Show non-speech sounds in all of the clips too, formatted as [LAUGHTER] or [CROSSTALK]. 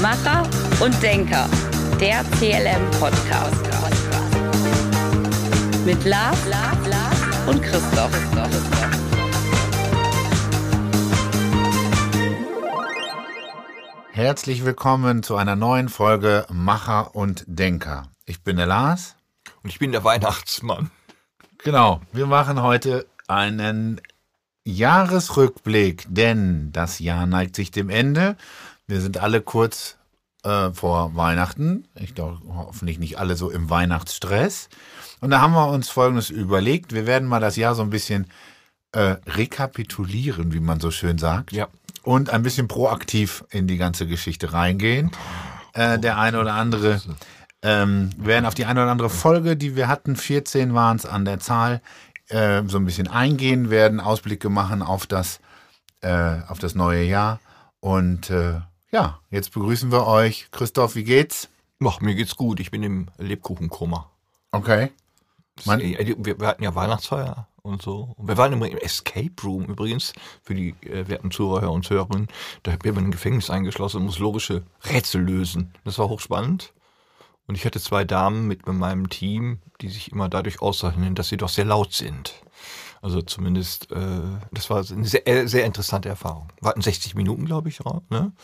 Macher und Denker, der CLM-Podcast. Mit Lars, Lars, Lars und Christoph. Herzlich willkommen zu einer neuen Folge Macher und Denker. Ich bin der Lars. Und ich bin der Weihnachtsmann. Genau, wir machen heute einen Jahresrückblick, denn das Jahr neigt sich dem Ende. Wir sind alle kurz äh, vor Weihnachten. Ich glaube, hoffentlich nicht alle so im Weihnachtsstress. Und da haben wir uns Folgendes überlegt. Wir werden mal das Jahr so ein bisschen äh, rekapitulieren, wie man so schön sagt. Ja. Und ein bisschen proaktiv in die ganze Geschichte reingehen. Äh, der eine oder andere ähm, werden auf die eine oder andere Folge, die wir hatten, 14 waren es an der Zahl, äh, so ein bisschen eingehen werden, Ausblicke machen auf das, äh, auf das neue Jahr. Und äh, ja, jetzt begrüßen wir euch. Christoph, wie geht's? Ach, mir geht's gut. Ich bin im Lebkuchenkoma. Okay. Man- Wir, wir hatten ja Weihnachtsfeier und so. Und wir waren immer im Escape Room übrigens, für die äh, werten Zuhörer und Hörerinnen. Da wird man im Gefängnis eingeschlossen und muss logische Rätsel lösen. Das war hochspannend. Und ich hatte zwei Damen mit meinem Team, die sich immer dadurch auszeichnen, dass sie doch sehr laut sind. Also zumindest, äh, das war eine sehr, äh, sehr interessante Erfahrung. Wir hatten 60 Minuten, glaube ich, ne? Und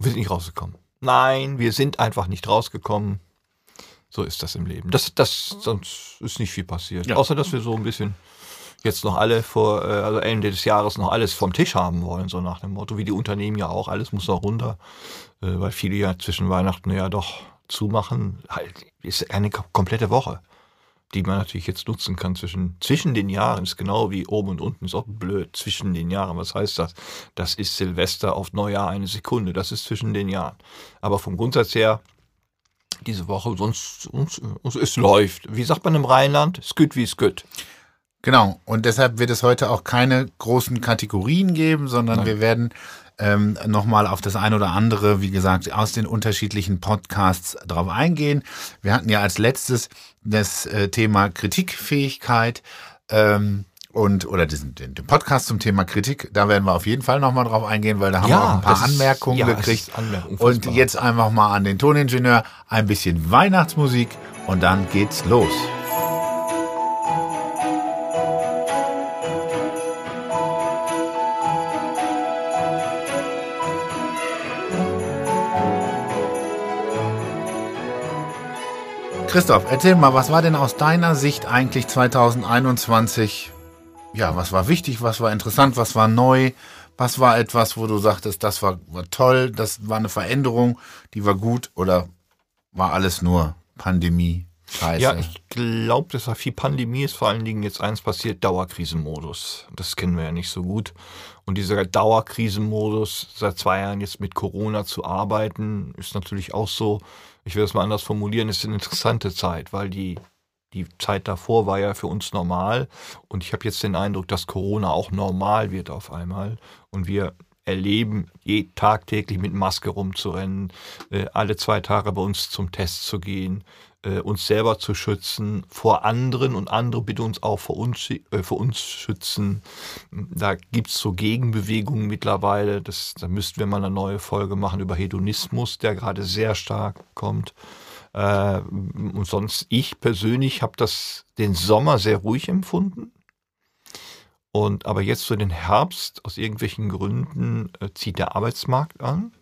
wir sind nicht rausgekommen. Nein, wir sind einfach nicht rausgekommen. So ist das im Leben. Das, das, sonst ist nicht viel passiert. Ja. Außer, dass wir so ein bisschen jetzt noch alle vor, äh, also Ende des Jahres noch alles vom Tisch haben wollen, so nach dem Motto, wie die Unternehmen ja auch, alles muss noch runter, äh, weil viele ja zwischen Weihnachten ja doch zumachen. Halt, ist eine kom- komplette Woche, die man natürlich jetzt nutzen kann zwischen, zwischen den Jahren, ist genau wie oben und unten, ist auch blöd, zwischen den Jahren. Was heißt das? Das ist Silvester auf Neujahr eine Sekunde, das ist zwischen den Jahren. Aber vom Grundsatz her, diese Woche, sonst, sonst, sonst es läuft. Wie sagt man im Rheinland? Es gut wie es gut. Genau. Und deshalb wird es heute auch keine großen Kategorien geben, sondern wir werden ähm, nochmal auf das ein oder andere, wie gesagt, aus den unterschiedlichen Podcasts drauf eingehen. Wir hatten ja als letztes das äh, Thema Kritikfähigkeit. Ähm, und oder diesen, den, den Podcast zum Thema Kritik, da werden wir auf jeden Fall nochmal drauf eingehen, weil da haben Ja, wir auch ein paar das ist- Anmerkungen ja, gekriegt. Anmerkung, und jetzt einfach mal an den Toningenieur ein bisschen Weihnachtsmusik und dann geht's los. Christoph, erzähl mal, was war denn aus deiner Sicht eigentlich 2021? Ja, was war wichtig, was war interessant, was war neu? Was war etwas, wo du sagtest, das war, war toll, das war eine Veränderung, die war gut oder war alles nur Pandemie? Scheiße. Ja, ich glaube, dass da viel Pandemie ist. Vor allen Dingen jetzt eins passiert, Dauerkrisenmodus. Das kennen wir ja nicht so gut. Und dieser Dauerkrisenmodus, seit zwei Jahren jetzt mit Corona zu arbeiten, ist natürlich auch so, ich will das mal anders formulieren, ist eine interessante Zeit, weil die, die Zeit davor war ja für uns normal. Und ich habe jetzt den Eindruck, dass Corona auch normal wird auf einmal. Und wir erleben, je, tagtäglich mit Maske rumzurennen, äh, alle zwei Tage bei uns zum Test zu gehen, äh, uns selber zu schützen vor anderen und andere bitte uns auch vor uns, äh, vor uns schützen. Da gibt's so Gegenbewegungen mittlerweile. Das, da müssten wir mal eine neue Folge machen über Hedonismus, der gerade sehr stark kommt. Äh, und sonst, ich persönlich habe das den Sommer sehr ruhig empfunden. Und aber jetzt für den Herbst, aus irgendwelchen Gründen, äh, zieht der Arbeitsmarkt an.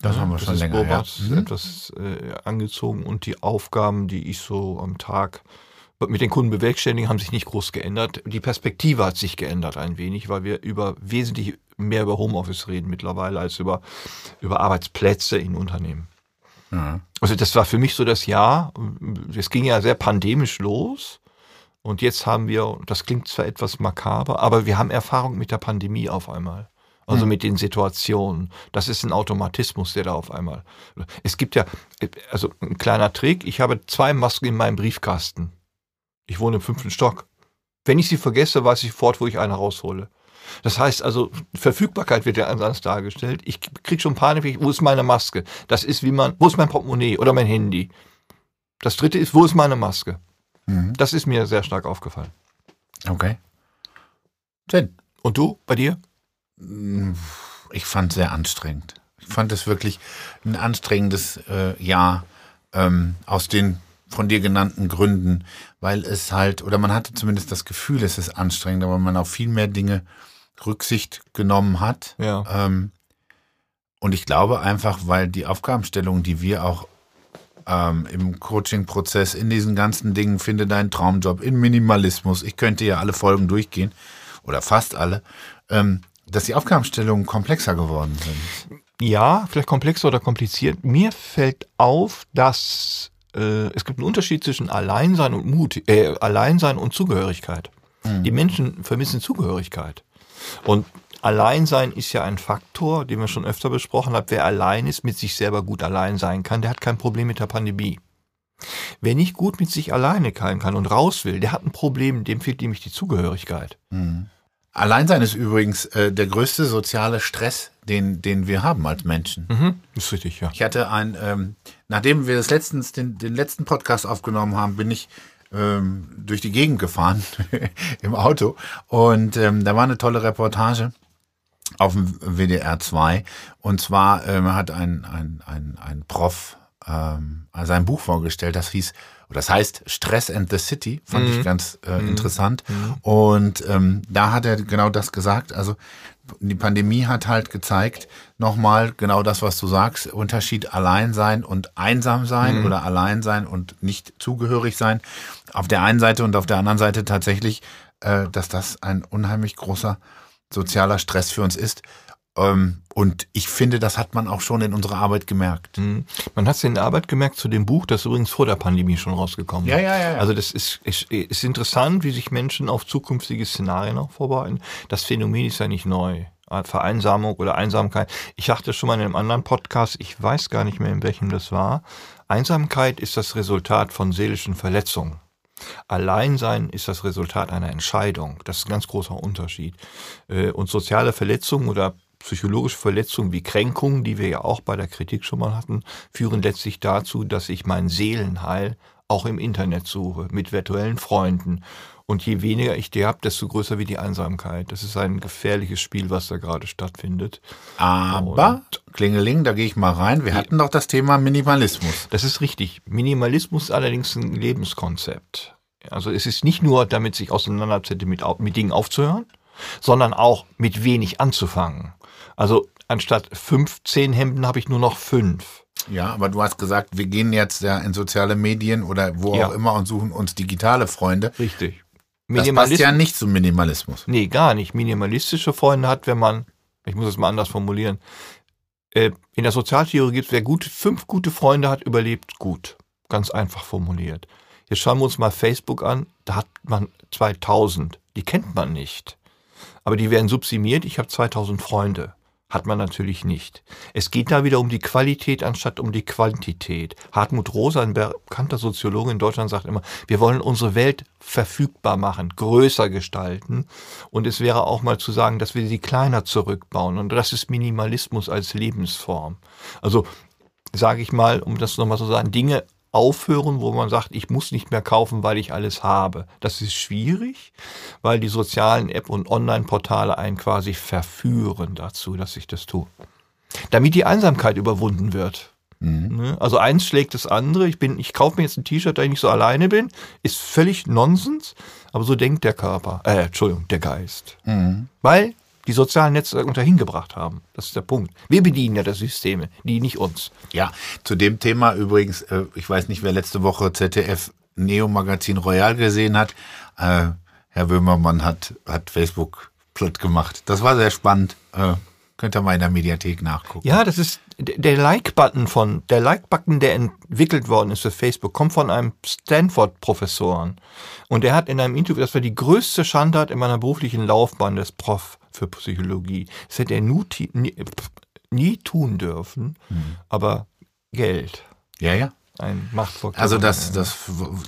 Das haben wir Das schon ist länger. Ja. Mhm. etwas äh, angezogen und die Aufgaben, die ich so am Tag mit den Kunden bewerkstelligen, haben sich nicht groß geändert. Die Perspektive hat sich geändert ein wenig, weil wir über wesentlich mehr über Homeoffice reden mittlerweile als über, über Arbeitsplätze in Unternehmen. Ja. Also das war für mich so das Jahr. Es ging ja sehr pandemisch los. Und jetzt haben wir, das klingt zwar etwas makaber, aber wir haben Erfahrung mit der Pandemie auf einmal. Also mit den Situationen. Das ist ein Automatismus, der da auf einmal. Es gibt ja, also ein kleiner Trick. Ich habe zwei Masken in meinem Briefkasten. Ich wohne im fünften Stock. Wenn ich sie vergesse, weiß ich sofort, wo ich eine raushole. Das heißt also, Verfügbarkeit wird ja anders dargestellt. Ich krieg schon Panik, wo ist meine Maske? Das ist wie man, wo ist mein Portemonnaie oder mein Handy? Das dritte ist, wo ist meine Maske? Mhm. Das ist mir sehr stark aufgefallen. Okay. Schön. Und du, bei dir? Ich fand es sehr anstrengend. Ich fand es wirklich ein anstrengendes äh, Jahr ähm, aus den von dir genannten Gründen, weil es halt, oder man hatte zumindest das Gefühl, es ist anstrengend, aber man auf viel mehr Dinge Rücksicht genommen hat. Ja. Ähm, und ich glaube einfach, weil die Aufgabenstellung, die wir auch ähm, im Coaching-Prozess, in diesen ganzen Dingen, finde deinen Traumjob, in Minimalismus, ich könnte ja alle Folgen durchgehen, oder fast alle, ähm, dass die Aufgabenstellungen komplexer geworden sind. Ja, vielleicht komplexer oder kompliziert. Mir fällt auf, dass äh, es gibt einen Unterschied zwischen Alleinsein und Mut, äh, Alleinsein und Zugehörigkeit. Die Menschen vermissen Zugehörigkeit. Und Alleinsein ist ja ein Faktor, den wir schon öfter besprochen haben. Wer allein ist, mit sich selber gut allein sein kann, der hat kein Problem mit der Pandemie. Wer nicht gut mit sich alleine kann und raus will, der hat ein Problem, dem fehlt nämlich die Zugehörigkeit. Alleinsein ist übrigens äh, der größte soziale Stress, den, den wir haben als Menschen. Mhm. Ist richtig, ja. Ich hatte ein, ähm, nachdem wir das letztens den, den letzten Podcast aufgenommen haben, bin ich ähm, durch die Gegend gefahren [LAUGHS] im Auto und ähm, da war eine tolle Reportage auf dem WDR 2 und zwar ähm, hat ein, ein, ein, ein Prof ähm, sein Buch vorgestellt, das hieß das heißt Stress and the City, fand ich ganz äh, interessant. Und ähm, da hat er genau das gesagt. Also die Pandemie hat halt gezeigt, nochmal genau das, was du sagst, Unterschied allein sein und einsam sein oder allein sein und nicht zugehörig sein. Auf der einen Seite und auf der anderen Seite tatsächlich, äh, dass das ein unheimlich großer sozialer Stress für uns ist. Ähm, und ich finde, das hat man auch schon in unserer Arbeit gemerkt. Mhm. Man hat es in der Arbeit gemerkt zu dem Buch, das übrigens vor der Pandemie schon rausgekommen ist. Ja, ja, ja, ja. Also das ist, ist, ist interessant, wie sich Menschen auf zukünftige Szenarien auch vorbereiten. Das Phänomen ist ja nicht neu. Vereinsamung oder Einsamkeit. Ich sagte schon mal in einem anderen Podcast, ich weiß gar nicht mehr, in welchem das war. Einsamkeit ist das Resultat von seelischen Verletzungen. Alleinsein ist das Resultat einer Entscheidung. Das ist ein ganz großer Unterschied. Äh, Und soziale Verletzungen oder psychologische Verletzungen wie Kränkungen, die wir ja auch bei der Kritik schon mal hatten, führen letztlich dazu, dass ich mein Seelenheil auch im Internet suche, mit virtuellen Freunden. Und je weniger ich die habe, desto größer wird die Einsamkeit. Das ist ein gefährliches Spiel, was da gerade stattfindet. Aber, Klingeling, da gehe ich mal rein. Wir hatten doch das Thema Minimalismus. Das ist richtig. Minimalismus ist allerdings ein Lebenskonzept. Also es ist nicht nur damit sich auseinanderzusetzen, mit, mit Dingen aufzuhören, sondern auch mit wenig anzufangen. Also anstatt fünf, zehn Hemden habe ich nur noch fünf. Ja, aber du hast gesagt, wir gehen jetzt ja in soziale Medien oder wo Ja. auch immer und suchen uns digitale Freunde. Richtig. Das passt ja nicht zum Minimalismus. Nee, gar nicht. Minimalistische Freunde hat, wenn man, ich muss es mal anders formulieren, äh, in der Sozialtheorie gibt es, wer gut, fünf gute Freunde hat, überlebt gut. Ganz einfach formuliert. Jetzt schauen wir uns mal Facebook an, da hat man 2000. Die kennt man nicht. Aber die werden subsumiert, ich habe 2000 Freunde. Hat man natürlich nicht. Es geht da wieder um die Qualität anstatt um die Quantität. Hartmut Rosa, ein bekannter Soziologe in Deutschland, sagt immer, wir wollen unsere Welt verfügbar machen, größer gestalten. Und es wäre auch mal zu sagen, dass wir sie kleiner zurückbauen. Und das ist Minimalismus als Lebensform. Also sage ich mal, um das nochmal zu sagen, Dinge aufhören, wo man sagt, ich muss nicht mehr kaufen, weil ich alles habe. Das ist schwierig, weil die sozialen App und Online-Portale einen quasi verführen dazu, dass ich das tue. Damit die Einsamkeit überwunden wird. Ne? Also eins schlägt das andere. Ich bin, ich kaufe mir jetzt ein T-Shirt, da ich nicht so alleine bin, ist völlig Nonsens. Aber so denkt der Körper, äh, Entschuldigung, der Geist. Weil die sozialen Netzwerke uns dahin gebracht haben. Das ist der Punkt. Wir bedienen ja das Systeme, die nicht uns. Ja, zu dem Thema übrigens, äh, ich weiß nicht, wer letzte Woche ZDF Neo Magazin Royal gesehen hat. Äh, Herr Böhmermann hat, hat Facebook platt gemacht. Das war sehr spannend. Äh, könnt ihr mal in der Mediathek nachgucken. Ja, das ist der Like-Button von, der Like-Button, der entwickelt worden ist für Facebook, kommt von einem Stanford-Professoren. Und er hat in einem Interview, das war die größte Schandtat in meiner beruflichen Laufbahn des Prof für Psychologie. Das hätte er nie, nie, nie tun dürfen, aber Geld. Ja, ja. Ein Machtfaktor. Also das, das,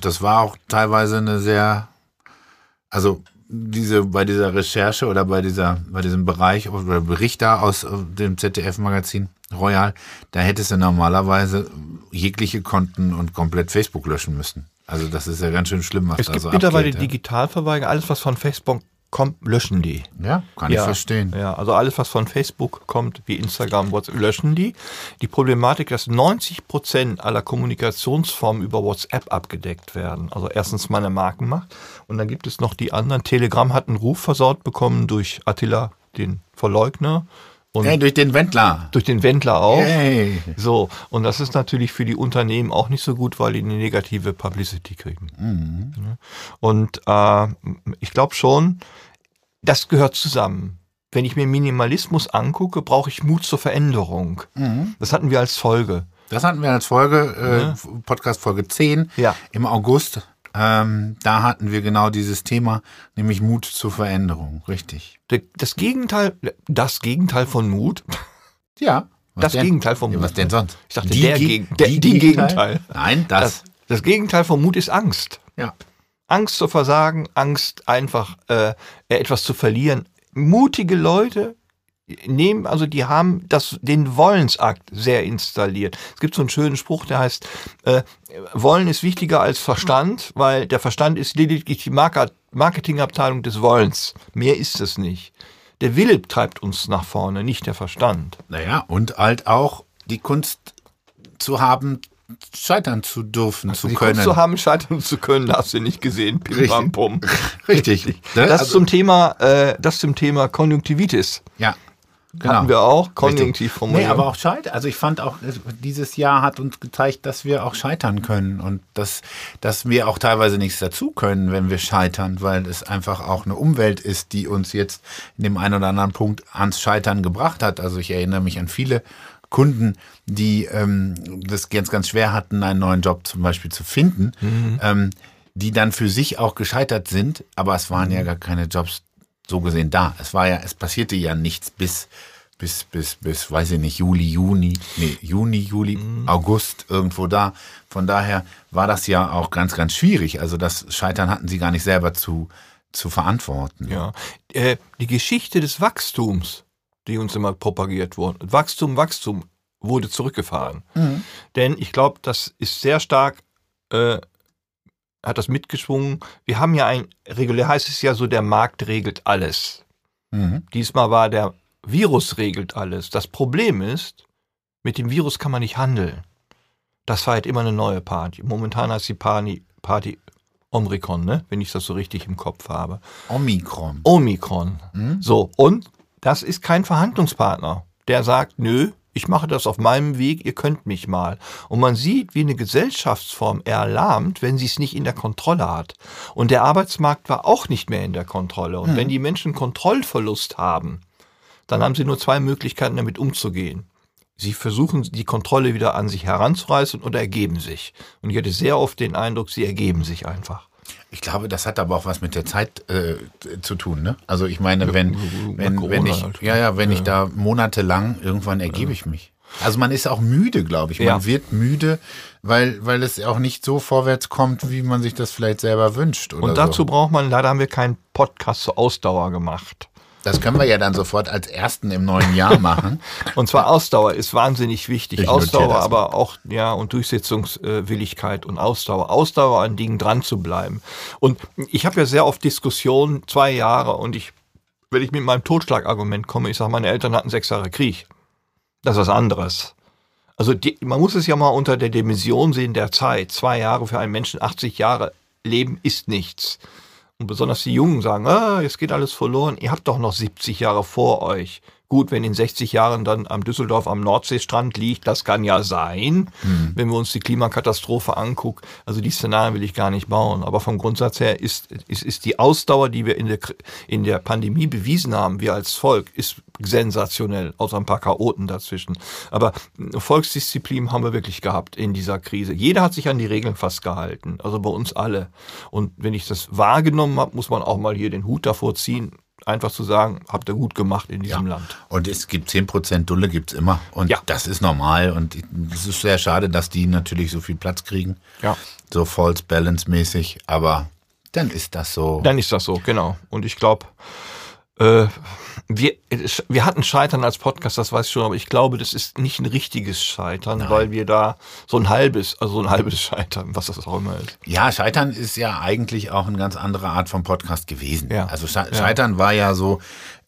das war auch teilweise eine sehr, also diese bei dieser Recherche oder bei dieser bei diesem Bereich oder Bericht da aus äh, dem ZDF-Magazin Royal, da hättest du normalerweise jegliche Konten und komplett Facebook löschen müssen. Also das ist ja ganz schön schlimm, was Es da gibt so mittlerweile abgeht, ja. Digitalverweigerung. Alles, was von Facebook kommt, löschen die. Ja, kann ich verstehen. Ja, also alles, was von Facebook kommt, wie Instagram, WhatsApp, löschen die. Die Problematik, dass 90 Prozent aller Kommunikationsformen über WhatsApp abgedeckt werden. Also erstens meine Markenmacht und dann gibt es noch die anderen. Telegram hat einen Ruf versaut bekommen durch Attila, den Verleugner. Und Hey, durch den Wendler. durch den Wendler auch. Hey. So, und das ist natürlich für die Unternehmen auch nicht so gut, weil die eine negative Publicity kriegen. Ja. Und äh, ich glaube schon, das gehört zusammen. Wenn ich mir Minimalismus angucke, brauche ich Mut zur Veränderung. Das hatten wir als Folge. Das hatten wir als Folge, äh, Podcast Folge 10 Ja. im August. Ähm, da hatten wir genau dieses Thema, nämlich Mut zur Veränderung. Richtig. Das Gegenteil, das Gegenteil von Mut. Ja. Das denn? Gegenteil ja, Mut. Was denn sonst? Ich dachte, Die der Ge- Gegen- der- die Gegenteil. Nein, das. Das, das Gegenteil von Mut ist Angst. ja. Angst zu versagen, Angst einfach äh, etwas zu verlieren. Mutige Leute nehmen, also die haben das, den Wollensakt sehr installiert. Es gibt so einen schönen Spruch, der heißt, äh, Wollen ist wichtiger als Verstand, weil der Verstand ist lediglich die Marke- Marketingabteilung des Wollens. Mehr ist es nicht. Der Wille treibt uns nach vorne, nicht der Verstand. Naja, und halt auch die Kunst zu haben, scheitern zu dürfen, zu Die können. Kunst zu haben, scheitern zu können, hast du nicht gesehen. Pim, Richtig. pum. [LAUGHS] Richtig. Ne? Das Also- zum Thema, äh, das zum Thema Konjunktivitis. Ja. Genau. Hatten wir auch konjunktiv formuliert. Nee, aber auch scheitern. Also ich fand auch, äh, dieses Jahr hat uns gezeigt, dass wir auch scheitern können und dass, dass wir auch teilweise nichts dazu können, wenn wir scheitern, weil es einfach auch eine Umwelt ist, die uns jetzt in dem einen oder anderen Punkt ans Scheitern gebracht hat. Also ich erinnere mich an viele Kunden, die ähm, das ganz, ganz schwer hatten, einen neuen Job zum Beispiel zu finden, ähm, die dann für sich auch gescheitert sind, aber es waren ja gar keine Jobs so gesehen da. Es war ja, es passierte ja nichts bis, bis, bis, bis, weiß ich nicht, Juli, Juni, nee, Juni, Juli, August, irgendwo da. Von daher war das ja auch ganz, ganz schwierig. Also das Scheitern hatten sie gar nicht selber zu, zu verantworten. Ja. Äh, die Geschichte des Wachstums, die uns immer propagiert wurde, Wachstum, Wachstum, wurde zurückgefahren. Denn ich glaube, das ist sehr stark, äh, hat das mitgeschwungen. Wir haben ja ein, regulär heißt es ja so, der Markt regelt alles. Mhm. Diesmal war der Virus regelt alles. Das Problem ist, mit dem Virus kann man nicht handeln. Das war halt immer eine neue Party. Momentan heißt die Party, Party Omikron, ne? wenn ich das so richtig im Kopf habe. Omikron. Omikron. So, und das ist kein Verhandlungspartner, der sagt, nö, ich mache das auf meinem Weg, ihr könnt mich mal. Und man sieht, wie eine Gesellschaftsform erlahmt, wenn sie es nicht in der Kontrolle hat. Und der Arbeitsmarkt war auch nicht mehr in der Kontrolle. Und wenn die Menschen Kontrollverlust haben, dann haben sie nur zwei Möglichkeiten, damit umzugehen. Sie versuchen, die Kontrolle wieder an sich heranzureißen oder ergeben sich. Und ich hatte sehr oft den Eindruck, sie ergeben sich einfach. Ich glaube, das hat aber auch was mit der Zeit äh, zu tun, ne? Also ich meine, wenn, nach wenn, wenn ich, halt. ja, ja, wenn ich da monatelang, irgendwann ergebe ich mich. Also man ist auch müde, glaube ich. Man Ja. wird müde, weil, weil es auch nicht so vorwärts kommt, wie man sich das vielleicht selber wünscht. Oder Und dazu so. braucht man, leider haben wir keinen Podcast zur Ausdauer gemacht. Das können wir ja dann sofort als ersten im neuen Jahr machen. [LAUGHS] Und zwar Ausdauer ist wahnsinnig wichtig. Ich Ausdauer, aber auch, ja, und Durchsetzungswilligkeit und Ausdauer. Ausdauer an Dingen dran zu bleiben. Und ich habe ja sehr oft Diskussionen, zwei Jahre, und ich, wenn ich mit meinem Totschlagargument komme, ich sage, meine Eltern hatten sechs Jahre Krieg. Das ist was anderes. Also die, man muss es ja mal unter der Dimension sehen der Zeit. Zwei Jahre für einen Menschen, 80 Jahre Leben ist nichts. Und besonders die Jungen sagen, ah, jetzt geht alles verloren. Ihr habt doch noch 70 Jahre vor euch. Gut, wenn in 60 Jahren dann am Düsseldorf am Nordseestrand liegt, das kann ja sein, wenn wir uns die Klimakatastrophe angucken. Also die Szenarien will ich gar nicht bauen. Aber vom Grundsatz her ist, ist, ist die Ausdauer, die wir in der, in der Pandemie bewiesen haben, wir als Volk, ist sensationell, außer ein paar Chaoten dazwischen. Aber Volksdisziplin haben wir wirklich gehabt in dieser Krise. Jeder hat sich an die Regeln fast gehalten, also bei uns alle. Und wenn ich das wahrgenommen habe, muss man auch mal hier den Hut davor ziehen, einfach zu sagen, habt ihr gut gemacht in diesem Land. Und es gibt 10% Dulle, gibt's immer. Und Ja. das ist normal. Und es ist sehr schade, dass die natürlich so viel Platz kriegen. Ja. So false balance mäßig. Aber dann ist das so. Dann ist das so, genau. Und ich glaube, Äh, wir, wir hatten Scheitern als Podcast, das weiß ich schon, aber ich glaube, das ist nicht ein richtiges Scheitern, Nein. weil wir da so ein halbes, also so ein halbes Scheitern, was das auch immer ist. Ja, Scheitern ist ja eigentlich auch eine ganz andere Art von Podcast gewesen. Ja. Also Sche Ja. Scheitern war ja so,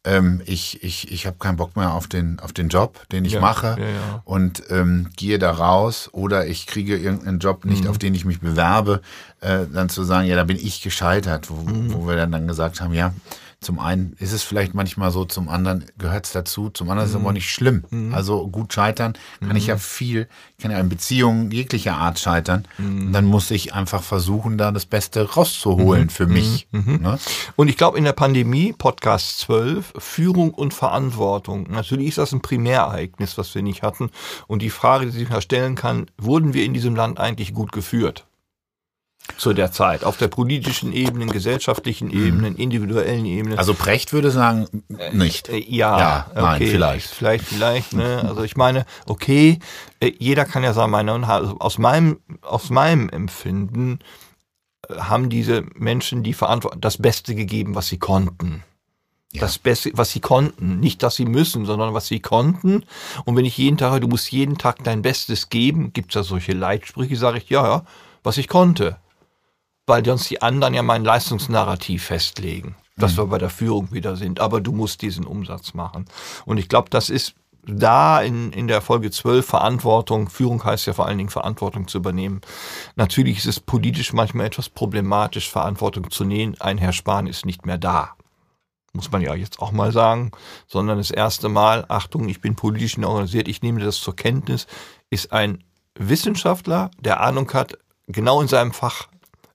ähm, ich, ich, ich habe keinen Bock mehr auf den, auf den Job, den ich Ja, mache ja, ja. und ähm, gehe da raus oder ich kriege irgendeinen Job Mhm. nicht, auf den ich mich bewerbe, äh, dann zu sagen, ja, da bin ich gescheitert, wo, Mhm. wo wir dann, dann gesagt haben, ja, zum einen ist es vielleicht manchmal so, zum anderen gehört es dazu, zum anderen ist es aber auch nicht schlimm. Also gut scheitern kann ich ja viel, ich kann ja in Beziehungen jeglicher Art scheitern. Und dann muss ich einfach versuchen, da das Beste rauszuholen für mich. Ne? Und ich glaube, in der Pandemie, Podcast 12, Führung und Verantwortung. Natürlich ist das ein Primärereignis, was wir nicht hatten. Und die Frage, die sich mal stellen kann, wurden wir in diesem Land eigentlich gut geführt? Zu der Zeit. Auf der politischen Ebene, gesellschaftlichen Ebene, individuellen Ebene. Also Precht würde sagen, nicht. Äh, Ja, Ja, nein, okay. vielleicht. Vielleicht, vielleicht, ne? Also ich meine, okay, äh, jeder kann ja sagen, meine, also aus meinem, aus meinem Empfinden äh, haben diese Menschen die Verantwortung, das Beste gegeben, was sie konnten. Das Beste, was sie konnten. Nicht, dass sie müssen, sondern was sie konnten. Und wenn ich jeden Tag, du musst jeden Tag dein Bestes geben, gibt's ja solche Leitsprüche, sage ich, ja, ja, was ich konnte. Weil sonst die anderen ja mein Leistungsnarrativ festlegen, dass wir bei der Führung wieder sind. Aber du musst diesen Umsatz machen. Und ich glaube, das ist da in, in der Folge 12 Verantwortung, Führung heißt ja vor allen Dingen Verantwortung zu übernehmen. Natürlich ist es politisch manchmal etwas problematisch, Verantwortung zu nehmen. Ein Herr Spahn ist nicht mehr da muss man ja jetzt auch mal sagen, sondern das erste Mal, Achtung, ich bin politisch organisiert, ich nehme das zur Kenntnis, ist ein Wissenschaftler, der Ahnung hat, genau in seinem Fach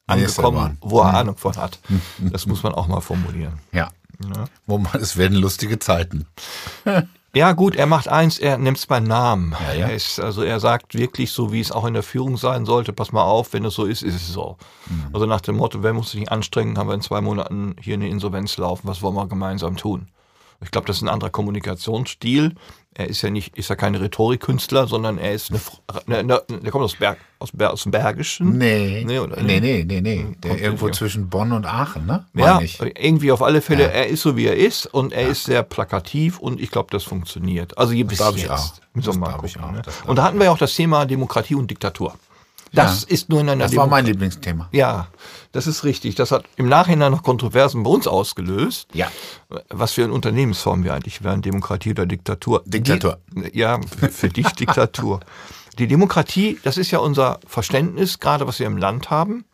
angekommen, wo er Ahnung von hat. [LAUGHS] Das muss man auch mal formulieren. Ja. Wo man, es werden lustige Zeiten. [LAUGHS] Ja, gut, er macht eins, er nimmt es beim Namen. Ja, ja. Er ist, also er sagt wirklich so, wie es auch in der Führung sein sollte, pass mal auf, wenn es so ist, ist es so. Mhm. Also nach dem Motto, wer muss sich nicht anstrengen, haben wir in zwei Monaten hier eine Insolvenz laufen, was wollen wir gemeinsam tun? Ich glaube, das ist ein anderer Kommunikationsstil. Er ist ja nicht, ist ja kein Rhetorikkünstler, sondern er ist eine, eine, eine der kommt aus, Berg, aus, Ber, aus dem Bergischen. Nee. Nee, oder- nee, nee, nee, nee. Der irgendwo zwischen Bonn und Aachen, ne? Ja, Meine ich. irgendwie auf alle Fälle, Ja. er ist so wie er ist und er ist sehr plakativ und ich glaube, das funktioniert. Also hier bis jetzt. ich auch. Wir Das ich gucken, auch. ne? Und da hatten wir ja auch das Thema Demokratie und Diktatur. Das Ja. ist nur in einer Das war Demo- mein Lieblingsthema. Ja, das ist richtig. Das hat im Nachhinein noch Kontroversen bei uns ausgelöst. Ja. Was für eine Unternehmensform wir eigentlich wären, Demokratie oder Diktatur. Diktatur. Die, ja, für, dich Diktatur. [LAUGHS] Die Demokratie, das ist ja unser Verständnis, gerade was wir im Land haben.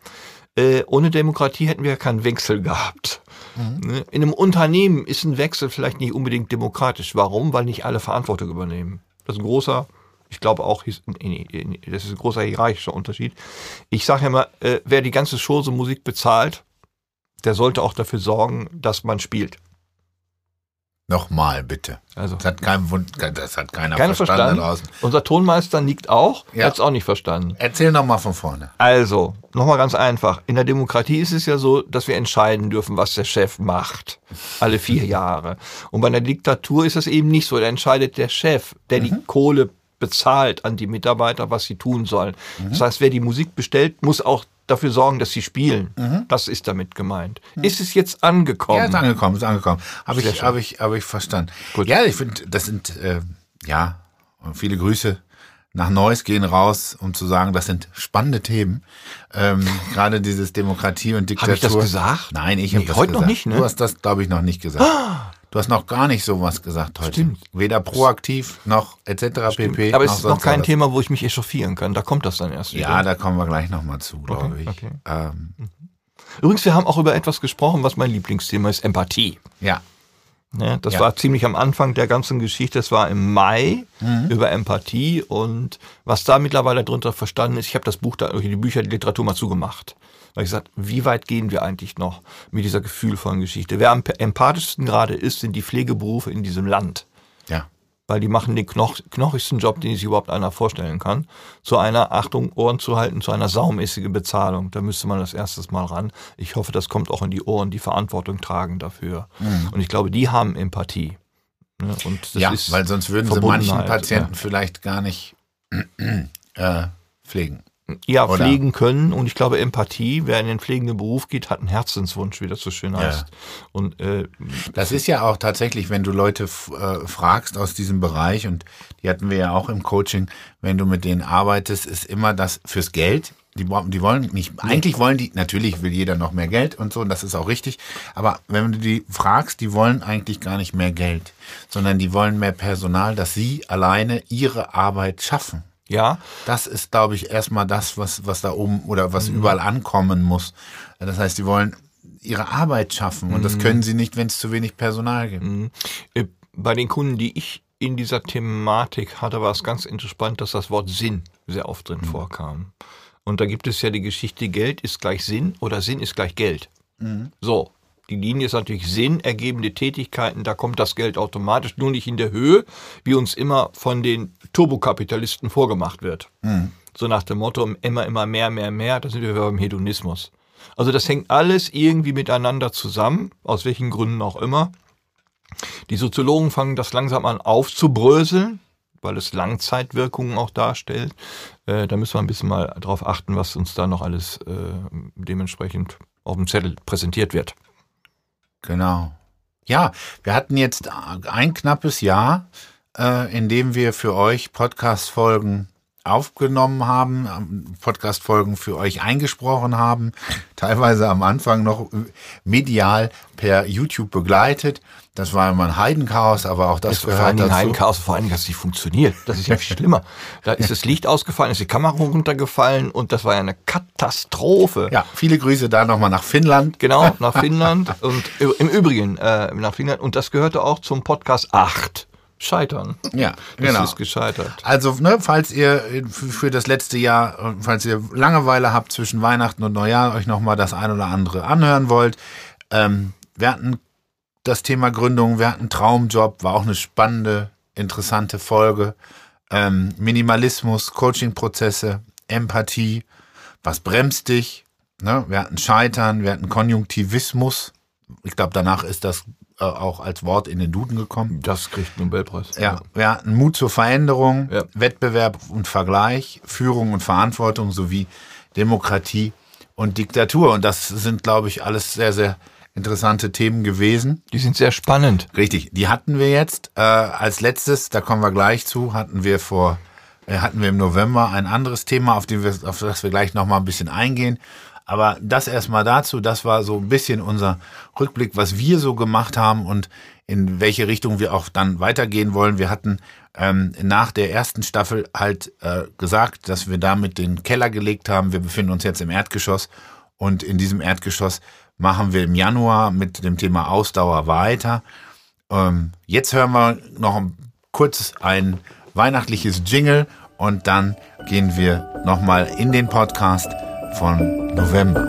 Äh, ohne Demokratie hätten wir ja keinen Wechsel gehabt. Ne? In einem Unternehmen ist ein Wechsel vielleicht nicht unbedingt demokratisch. Warum? Weil nicht alle Verantwortung übernehmen. Das ist ein großer, ich glaube auch, das ist ein großer hierarchischer Unterschied. Ich sage ja mal, äh, wer die ganze Chose Musik bezahlt, der sollte auch dafür sorgen, dass man spielt. Nochmal, bitte. Also Das hat, kein, das hat keiner keiner verstanden, verstanden. Unser Tonmeister nickt auch, Ja. hat es auch nicht verstanden. Erzähl nochmal von vorne. Also, nochmal ganz einfach. In der Demokratie ist es ja so, dass wir entscheiden dürfen, was der Chef macht. Alle vier [LAUGHS] Jahre. Und bei einer Diktatur ist das eben nicht so. Da entscheidet der Chef, der die Kohle bezahlt an die Mitarbeiter, was sie tun sollen. Das heißt, wer die Musik bestellt, muss auch dafür sorgen, dass sie spielen. Das ist damit gemeint. Ist es jetzt angekommen? Ja, ist angekommen, ist angekommen. Habe ich, habe ich, habe ich verstanden. Gut. Ja, ich finde, das sind, äh, ja, viele Grüße nach Neuss gehen raus, um zu sagen, das sind spannende Themen. Ähm, [LAUGHS] Gerade dieses Demokratie und Diktatur. Hab ich das gesagt? Nein, ich habe Nee, das heute noch gesagt. nicht, ne? Du hast das, glaube ich, noch nicht gesagt. [GASPS] Du hast noch gar nicht sowas gesagt heute. Stimmt. Weder proaktiv noch etc. pp. Aber es ist noch kein was. Thema, wo ich mich echauffieren kann. Da kommt das dann erst wieder. Ja, da kommen wir gleich nochmal zu, glaube Okay, ich. okay. Ähm, Übrigens, wir haben auch über etwas gesprochen, was mein Lieblingsthema ist, Empathie. ja, Ne, das Ja. war ziemlich am Anfang der ganzen Geschichte. Das war im Mai über Empathie und was da mittlerweile drunter verstanden ist. Ich habe das Buch, da, die Bücher, die Literatur mal zugemacht. Weil ich gesagt, wie weit gehen wir eigentlich noch mit dieser gefühlvollen Geschichte? Wer am empathischsten gerade ist, sind die Pflegeberufe in diesem Land. ja. Weil die machen den knoch knochigsten Job, den sich überhaupt einer vorstellen kann. Zu einer, Achtung, Ohren zu halten, zu einer saumäßigen Bezahlung. Da müsste man das erstes Mal ran. Ich hoffe, das kommt auch in die Ohren, die Verantwortung tragen dafür. Und ich glaube, die haben Empathie. Ne? Ja, weil sonst würden sie manchen Patienten vielleicht gar nicht äh, pflegen. Ja, Oder? pflegen können und ich glaube Empathie, wer in den pflegenden Beruf geht, hat einen Herzenswunsch, wie das so schön heißt. Und äh, Das ist ja auch tatsächlich, wenn du Leute äh, fragst aus diesem Bereich, und die hatten wir ja auch im Coaching, wenn du mit denen arbeitest, ist immer das fürs Geld. Die, die wollen nicht, eigentlich wollen die, natürlich will jeder noch mehr Geld und so, und das ist auch richtig. Aber wenn du die fragst, die wollen eigentlich gar nicht mehr Geld, sondern die wollen mehr Personal, dass sie alleine ihre Arbeit schaffen. Ja, Das ist, glaube ich, erstmal das, was, was da oben oder was überall ankommen muss. Das heißt, die wollen ihre Arbeit schaffen und das können sie nicht, wenn es zu wenig Personal gibt. äh, bei den Kunden, die ich in dieser Thematik hatte, war es ganz interessant, dass das Wort Sinn sehr oft drin vorkam. Und da gibt es ja die Geschichte, Geld ist gleich Sinn oder Sinn ist gleich Geld. So, die Linie ist natürlich Sinn, ergebende Tätigkeiten, da kommt das Geld automatisch, nur nicht in der Höhe, wie uns immer von den Turbokapitalisten vorgemacht wird. So nach dem Motto, immer, immer mehr, mehr, mehr, da sind wir beim Hedonismus. Also das hängt alles irgendwie miteinander zusammen, aus welchen Gründen auch immer. Die Soziologen fangen das langsam an aufzubröseln, weil es Langzeitwirkungen auch darstellt. Äh, da müssen wir ein bisschen mal drauf achten, was uns da noch alles äh, dementsprechend auf dem Zettel präsentiert wird. Genau. Ja, wir hatten jetzt ein knappes Jahr, äh, in dem wir für euch Podcast-Folgen aufgenommen haben, Podcast-Folgen für euch eingesprochen haben, teilweise am Anfang noch medial per YouTube begleitet. Das war immer ein Heidenchaos, aber auch das vor allen gehört Dingen dazu. ein Chaos, vor allen Dingen, dass es nicht funktioniert. Das ist ja viel schlimmer. Da ist das Licht ausgefallen, ist die Kamera runtergefallen und das war ja eine Katastrophe. Ja, viele Grüße da nochmal nach Finnland. Genau, nach Finnland und im Übrigen äh, nach Finnland und das gehörte auch zum Podcast 8. Scheitern. Ja, Das genau. ist gescheitert. Also, ne, falls ihr für das letzte Jahr, äh, falls ihr Langeweile habt zwischen Weihnachten und Neujahr, euch nochmal das ein oder andere anhören wollt, ähm, wir hatten das Thema Gründung, wir hatten Traumjob, war auch eine spannende, interessante Folge. Ähm, Minimalismus, Coachingprozesse, Empathie, was bremst dich? Ne? Wir hatten Scheitern, wir hatten Konjunktivismus. Ich glaube, danach ist das äh, auch als Wort in den Duden gekommen. Das kriegt Nobelpreis. Ja, hatten Mut zur Veränderung, Ja. Wettbewerb und Vergleich, Führung und Verantwortung sowie Demokratie und Diktatur. Und das sind, glaube ich, alles sehr, sehr interessante Themen gewesen. Die sind sehr spannend. Richtig, die hatten wir jetzt. Äh, als letztes, da kommen wir gleich zu, hatten wir vor, äh, hatten wir im November ein anderes Thema, auf, wir, auf das wir gleich nochmal ein bisschen eingehen. Aber das erstmal dazu, das war so ein bisschen unser Rückblick, was wir so gemacht haben und in welche Richtung wir auch dann weitergehen wollen. Wir hatten ähm, nach der ersten Staffel halt äh, gesagt, dass wir damit den Keller gelegt haben. Wir befinden uns jetzt im Erdgeschoss und in diesem Erdgeschoss machen wir im Januar mit dem Thema Ausdauer weiter. Ähm, jetzt hören wir noch kurz ein weihnachtliches Jingle und dann gehen wir nochmal in den Podcast von November.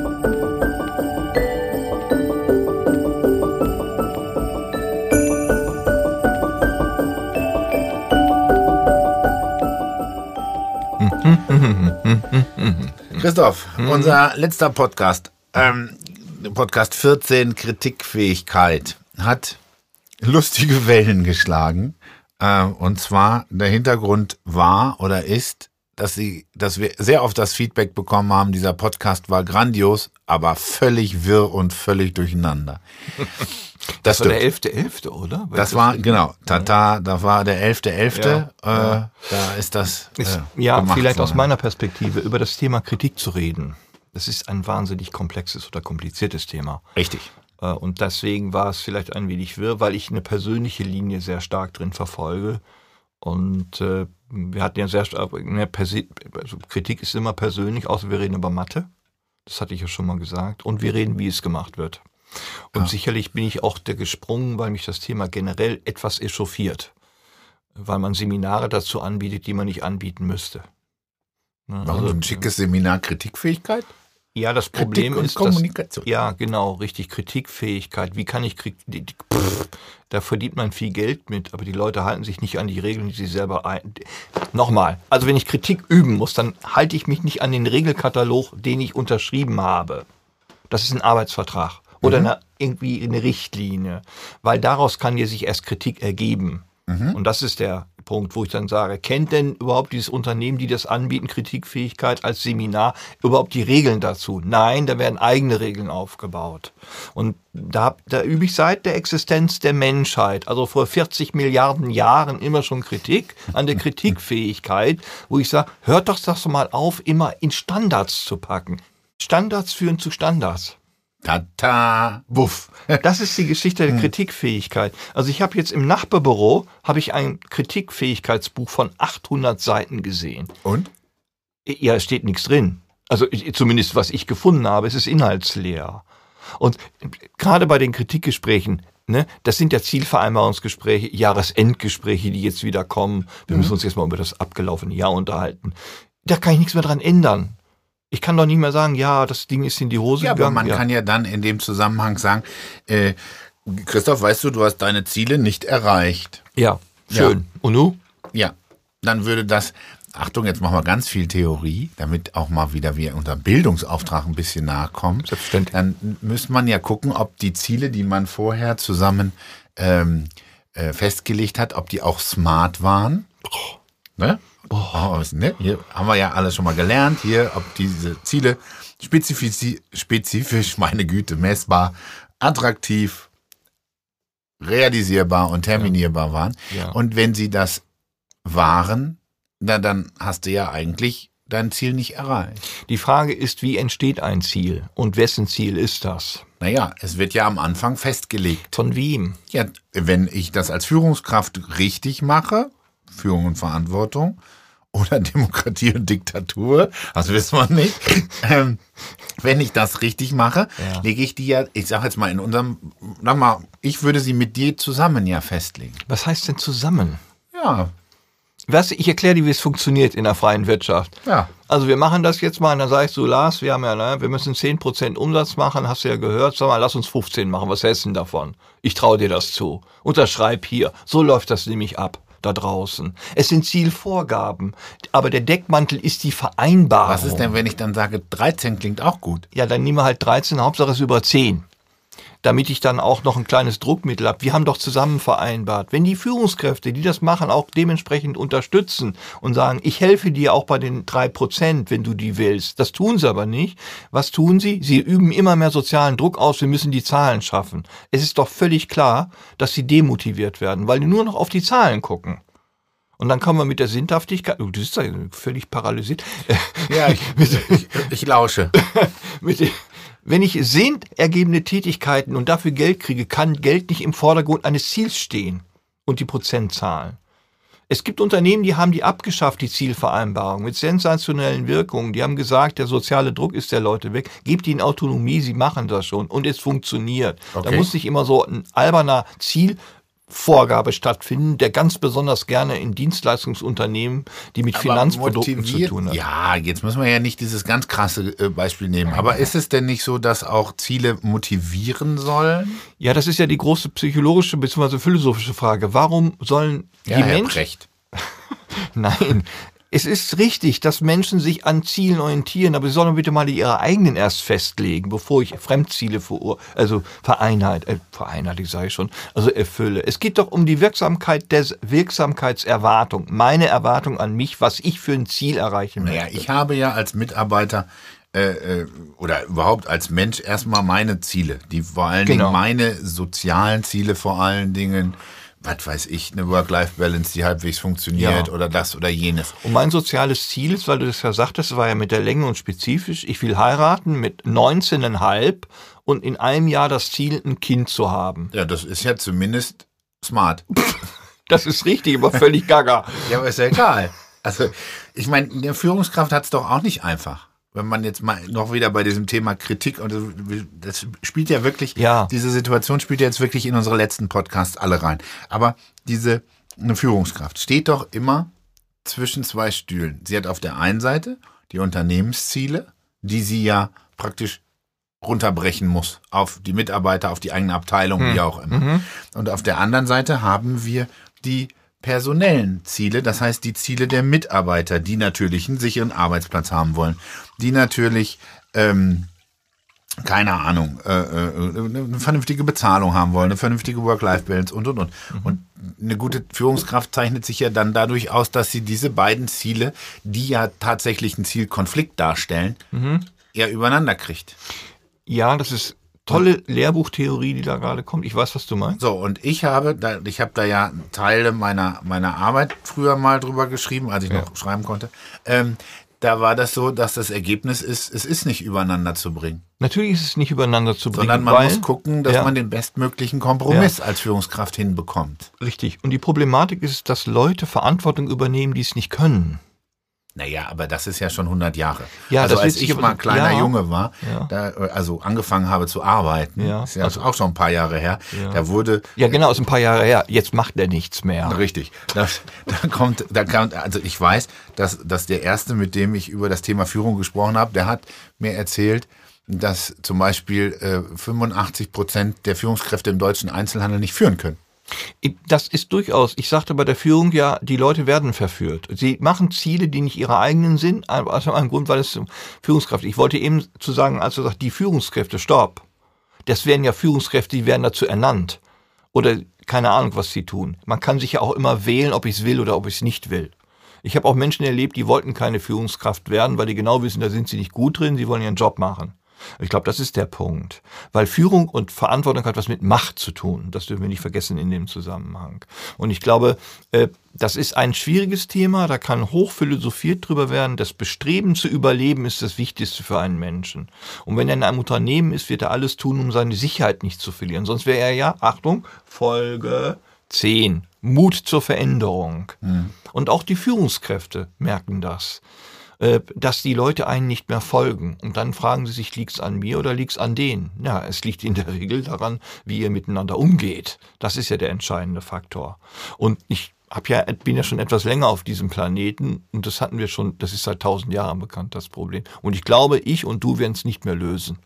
[LAUGHS] Christoph, unser letzter Podcast, ähm, Podcast 14, Kritikfähigkeit, hat lustige Wellen geschlagen. Äh, und zwar der Hintergrund war oder ist, dass sie, dass wir sehr oft das Feedback bekommen haben, dieser Podcast war grandios, aber völlig wirr und völlig durcheinander. [LAUGHS] Das, Das war der stimmt. 11.11., oder? Das war, genau, Tata, da war der 11.11., Ja, äh, da ist das. Ist, äh, ja, vielleicht aus worden. meiner Perspektive, über das Thema Kritik zu reden. Das ist ein wahnsinnig komplexes oder kompliziertes Thema. Richtig. Äh, Und deswegen war es vielleicht ein wenig wirr, weil ich eine persönliche Linie sehr stark drin verfolge. Und äh, wir hatten ja sehr stark, ne, also Kritik ist immer persönlich, außer wir reden über Mathe. Das hatte ich ja schon mal gesagt. Und wir reden, wie es gemacht wird. Und sicherlich bin ich auch der gesprungen, weil mich das Thema generell etwas echauffiert. Weil man Seminare dazu anbietet, die man nicht anbieten müsste. Ne, Warum so ein schickes Seminar Kritikfähigkeit? Ja, das Problem Kritik ist, dass, Kommunikation. ja, genau, richtig, Kritikfähigkeit. Wie kann ich Kritik, pff, da verdient man viel Geld mit, aber die Leute halten sich nicht an die Regeln, die sie selber ein. Nochmal, also wenn ich Kritik üben muss, dann halte ich mich nicht an den Regelkatalog, den ich unterschrieben habe. Das ist ein Arbeitsvertrag oder eine, irgendwie eine Richtlinie, weil daraus kann dir sich erst Kritik ergeben. Und das ist der Punkt, wo ich dann sage, kennt denn überhaupt dieses Unternehmen, die das anbieten, Kritikfähigkeit als Seminar, überhaupt die Regeln dazu? Nein, da werden eigene Regeln aufgebaut. Und da, da übe ich seit der Existenz der Menschheit, also vor 40 Milliarden Jahren immer schon Kritik an der [LAUGHS] Kritikfähigkeit, wo ich sage, hört doch das mal auf, immer in Standards zu packen. Standards führen zu Standards. Tata, wuff. [LAUGHS] Das ist die Geschichte der Kritikfähigkeit. Also ich habe jetzt im Nachbarbüro habe ich ein Kritikfähigkeitsbuch von 800 Seiten gesehen. Und? Ja, es steht nichts drin. Also zumindest was ich gefunden habe, es ist inhaltsleer. Und gerade bei den Kritikgesprächen, ne, das sind ja Zielvereinbarungsgespräche, Jahresendgespräche, die jetzt wieder kommen. Wir müssen uns jetzt mal über das abgelaufene Jahr unterhalten. Da kann ich nichts mehr dran ändern. Ich kann doch nicht mehr sagen, ja, das Ding ist in die Hose Ja, aber gegangen. man kann ja dann in dem Zusammenhang sagen, äh, Christoph, weißt du, du hast deine Ziele nicht erreicht. ja, schön. Und nu? Ja, dann würde das, Achtung, jetzt machen wir ganz viel Theorie, damit auch mal wieder wir unserem Bildungsauftrag ein bisschen nahe kommen. Selbstverständlich. Dann müsste man ja gucken, ob die Ziele, die man vorher zusammen ähm, äh, festgelegt hat, ob die auch smart waren. Ne? Oh, ne? Hier haben wir ja alles schon mal gelernt, hier, ob diese Ziele spezifisch, spezifisch, meine Güte, messbar, attraktiv, realisierbar und terminierbar waren. Ja. Und wenn sie das waren, na, dann hast du ja eigentlich dein Ziel nicht erreicht. Die Frage ist, wie entsteht ein Ziel und wessen Ziel ist das? Naja, es wird ja am Anfang festgelegt. Von wem? Ja, wenn ich das als Führungskraft richtig mache, Führung und Verantwortung, oder [LAUGHS] Demokratie und Diktatur, das wissen wir nicht. ähm, wenn ich das richtig mache, Ja. lege ich die ja, ich sage jetzt mal in unserem, sag mal, ich würde sie mit dir zusammen ja festlegen. Was heißt denn zusammen? Ja, Was, ich erkläre dir, wie es funktioniert in der freien Wirtschaft. ja. Also wir machen das jetzt mal, und dann sagst du, Lars, wir haben ja, ne, wir müssen 10% Umsatz machen, hast du ja gehört, sag mal, lass uns 15 machen, was hältst du denn davon? Ich traue dir das zu. Unterschreib hier. So läuft das nämlich ab, da draußen. Es sind Zielvorgaben, aber der Deckmantel ist die Vereinbarung. Was ist denn, wenn ich dann sage, 13 klingt auch gut? Ja, dann nehmen wir halt 13, Hauptsache es ist über 10. Damit ich dann auch noch ein kleines Druckmittel habe. Wir haben doch zusammen vereinbart. Wenn die Führungskräfte, die das machen, auch dementsprechend unterstützen und sagen, ich helfe dir auch bei den drei Prozent, wenn du die willst. Das tun sie aber nicht. Was tun sie? Sie üben immer mehr sozialen Druck aus. Wir müssen die Zahlen schaffen. Es ist doch völlig klar, dass sie demotiviert werden, weil die nur noch auf die Zahlen gucken. Und dann kommen wir mit der Sinnhaftigkeit, du bist ja völlig paralysiert, Ja, ich, [LAUGHS] ich, ich lausche. [LAUGHS] mit wenn ich sinnergebende Tätigkeiten und dafür Geld kriege, kann Geld nicht im Vordergrund eines Ziels stehen und die Prozentzahlen. Es gibt Unternehmen, die haben die abgeschafft, die Zielvereinbarung, mit sensationellen Wirkungen. Die haben gesagt, der soziale Druck ist der Leute weg. Gebt ihnen Autonomie, sie machen das schon und es funktioniert. Da Okay. muss nicht immer so ein alberner Zielvorgabe stattfinden, der ganz besonders gerne in Dienstleistungsunternehmen, die mit Finanzprodukten zu tun hat. Ja, jetzt müssen wir ja nicht dieses ganz krasse äh, Beispiel nehmen. Aber ist es denn nicht so, dass auch Ziele motivieren sollen? Ja, das ist ja die große psychologische bzw. philosophische Frage. Warum sollen die Herr Menschen. Precht. [LAUGHS] Nein. Es ist richtig, dass Menschen sich an Zielen orientieren, aber sie sollen bitte mal ihre eigenen erst festlegen, bevor ich Fremdziele verur also vereinheit, äh, vereinheitlich sage ich schon, also erfülle. Es geht doch um die Wirksamkeit des Wirksamkeitserwartung, meine Erwartung an mich, was ich für ein Ziel erreichen möchte. Naja, ich habe ja als Mitarbeiter äh, äh, oder überhaupt als Mensch erstmal meine Ziele, die vor allen Genau. Dingen meine sozialen Ziele vor allen Dingen, was weiß ich, eine Work-Life-Balance, die halbwegs funktioniert Ja. oder das oder jenes. Und mein soziales Ziel ist, weil du das ja sagtest, war ja mit der Länge und spezifisch, ich will heiraten mit 19,5 und in einem Jahr das Ziel, ein Kind zu haben. Ja, das ist ja zumindest smart. [LAUGHS] Das ist richtig, aber völlig gaga. Ja, aber ist ja egal. Also, ich meine, eine Führungskraft hat es doch auch nicht einfach. Wenn man jetzt mal noch wieder bei diesem Thema Kritik und das spielt ja wirklich, Ja. diese Situation spielt ja jetzt wirklich in unsere letzten Podcasts alle rein. Aber diese eine Führungskraft steht doch immer zwischen zwei Stühlen. Sie hat auf der einen Seite die Unternehmensziele, die sie ja praktisch runterbrechen muss auf die Mitarbeiter, auf die eigene Abteilung, wie auch immer. Und auf der anderen Seite haben wir die personellen Ziele, das heißt die Ziele der Mitarbeiter, die natürlich einen sicheren Arbeitsplatz haben wollen, die natürlich ähm, keine Ahnung, äh, äh, eine vernünftige Bezahlung haben wollen, eine vernünftige Work-Life-Balance und, und, und. Mhm. Und eine gute Führungskraft zeichnet sich ja dann dadurch aus, dass sie diese beiden Ziele, die ja tatsächlich einen Zielkonflikt darstellen, mhm. eher übereinander kriegt. Ja, das ist tolle Lehrbuchtheorie, die da gerade kommt. Ich weiß, was du meinst. So, und ich habe da, ich habe da ja Teile meiner, meiner Arbeit früher mal drüber geschrieben, als ich ja. noch schreiben konnte. Ähm, da war das so, dass das Ergebnis ist, es ist nicht übereinander zu bringen. Natürlich ist es nicht übereinander zu bringen. Sondern man weil, muss gucken, dass ja. man den bestmöglichen Kompromiss ja. als Führungskraft hinbekommt. Richtig. Und die Problematik ist, dass Leute Verantwortung übernehmen, die es nicht können. Naja, aber das ist ja schon 100 Jahre. Ja, also als ich mal kleiner ja, Junge war, ja. da, also angefangen habe zu arbeiten, ja, ist ja also, auch schon ein paar Jahre her, da wurde... Ja genau, ist ein paar Jahre her. Jetzt macht er nichts mehr. Richtig. Da, da kommt, da kommt, also ich weiß, dass, dass der Erste, mit dem ich über das Thema Führung gesprochen habe, der hat mir erzählt, dass zum Beispiel äh, 85 Prozent der Führungskräfte im deutschen Einzelhandel nicht führen können. Das ist durchaus, ich sagte bei der Führung ja, die Leute werden verführt. Sie machen Ziele, die nicht ihre eigenen sind, aus einem Grund, weil es Führungskraft. Ich wollte eben zu sagen, als du sagst, die Führungskräfte, stopp. Das wären ja Führungskräfte, die werden dazu ernannt. Oder keine Ahnung, was sie tun. Man kann sich ja auch immer wählen, ob ich es will oder ob ich es nicht will. Ich habe auch Menschen erlebt, die wollten keine Führungskraft werden, weil die genau wissen, da sind sie nicht gut drin, sie wollen ihren Job machen. Ich glaube, das ist der Punkt. Weil Führung und Verantwortung hat was mit Macht zu tun. Das dürfen wir nicht vergessen in dem Zusammenhang. Und ich glaube, äh, das ist ein schwieriges Thema. Da kann hochphilosophiert drüber werden. Das Bestreben zu überleben ist das Wichtigste für einen Menschen. Und wenn er in einem Unternehmen ist, wird er alles tun, um seine Sicherheit nicht zu verlieren. Sonst wäre er ja, Achtung, Folge 10. Mut zur Veränderung. Mhm. Und auch die Führungskräfte merken das. Äh, dass die Leute einen nicht mehr folgen. Und dann fragen sie sich, liegt's an mir oder liegt's an denen? Ja, es liegt in der Regel daran, wie ihr miteinander umgeht. Das ist ja der entscheidende Faktor. Und ich hab ja, bin ja schon etwas länger auf diesem Planeten und das hatten wir schon, das ist seit tausend Jahren bekannt, das Problem. Und ich glaube, ich und du werden es nicht mehr lösen.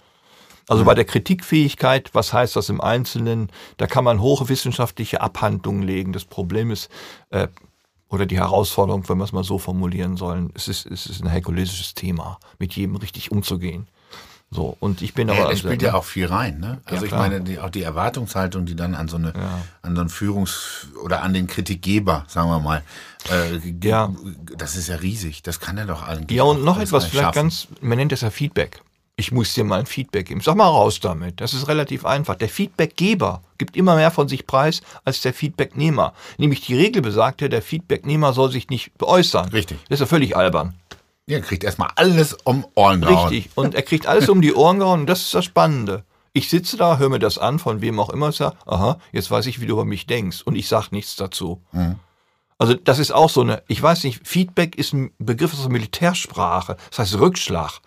Also bei der Kritikfähigkeit, was heißt das im Einzelnen, da kann man hohe wissenschaftliche Abhandlungen legen. Das Problem ist, äh, oder die Herausforderung, wenn wir es mal so formulieren sollen, es ist, es ist ein herkulesisches Thema, mit jedem richtig umzugehen. So, und ich bin aber. Ja, das spielt ja auch viel rein, ne? Also ja, ich meine, die, auch die Erwartungshaltung, die dann an so eine, ja. an so einen Führungs- oder an den Kritikgeber, sagen wir mal, äh, ja. das ist ja riesig. Das kann er doch eigentlich. Ja, und noch etwas, vielleicht ganz, man nennt das ja Feedback ich muss dir mal ein Feedback geben. Sag mal raus damit. Das ist relativ einfach. Der Feedbackgeber gibt immer mehr von sich preis als der Feedbacknehmer. Nämlich die Regel besagt ja, der Feedbacknehmer soll sich nicht äußern. Richtig. Das ist ja völlig albern. Er kriegt erstmal alles um Ohren gehauen. Richtig. Und er kriegt alles um die Ohren gehauen und das ist das Spannende. Ich sitze da, höre mir das an, von wem auch immer, sage, aha, jetzt weiß ich, wie du über mich denkst und ich sage nichts dazu. Mhm. Also das ist auch so eine, ich weiß nicht, Feedback ist ein Begriff aus der Militärsprache, das heißt Rückschlag.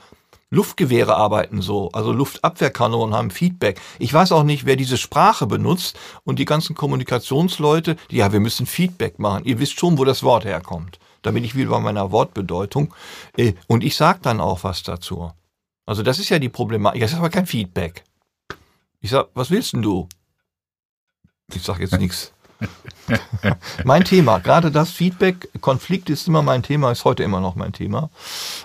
Luftgewehre arbeiten so, also Luftabwehrkanonen haben Feedback. Ich weiß auch nicht, wer diese Sprache benutzt und die ganzen Kommunikationsleute, die, ja, wir müssen Feedback machen. Ihr wisst schon, wo das Wort herkommt. Da bin ich wieder bei meiner Wortbedeutung. Äh, und ich sage dann auch was dazu. Also das ist ja die Problematik. Das ist aber kein Feedback. Ich sag, was willst denn du? Ich sag jetzt nichts. [LAUGHS] mein Thema, gerade das Feedback, Konflikt ist immer mein Thema, ist heute immer noch mein Thema.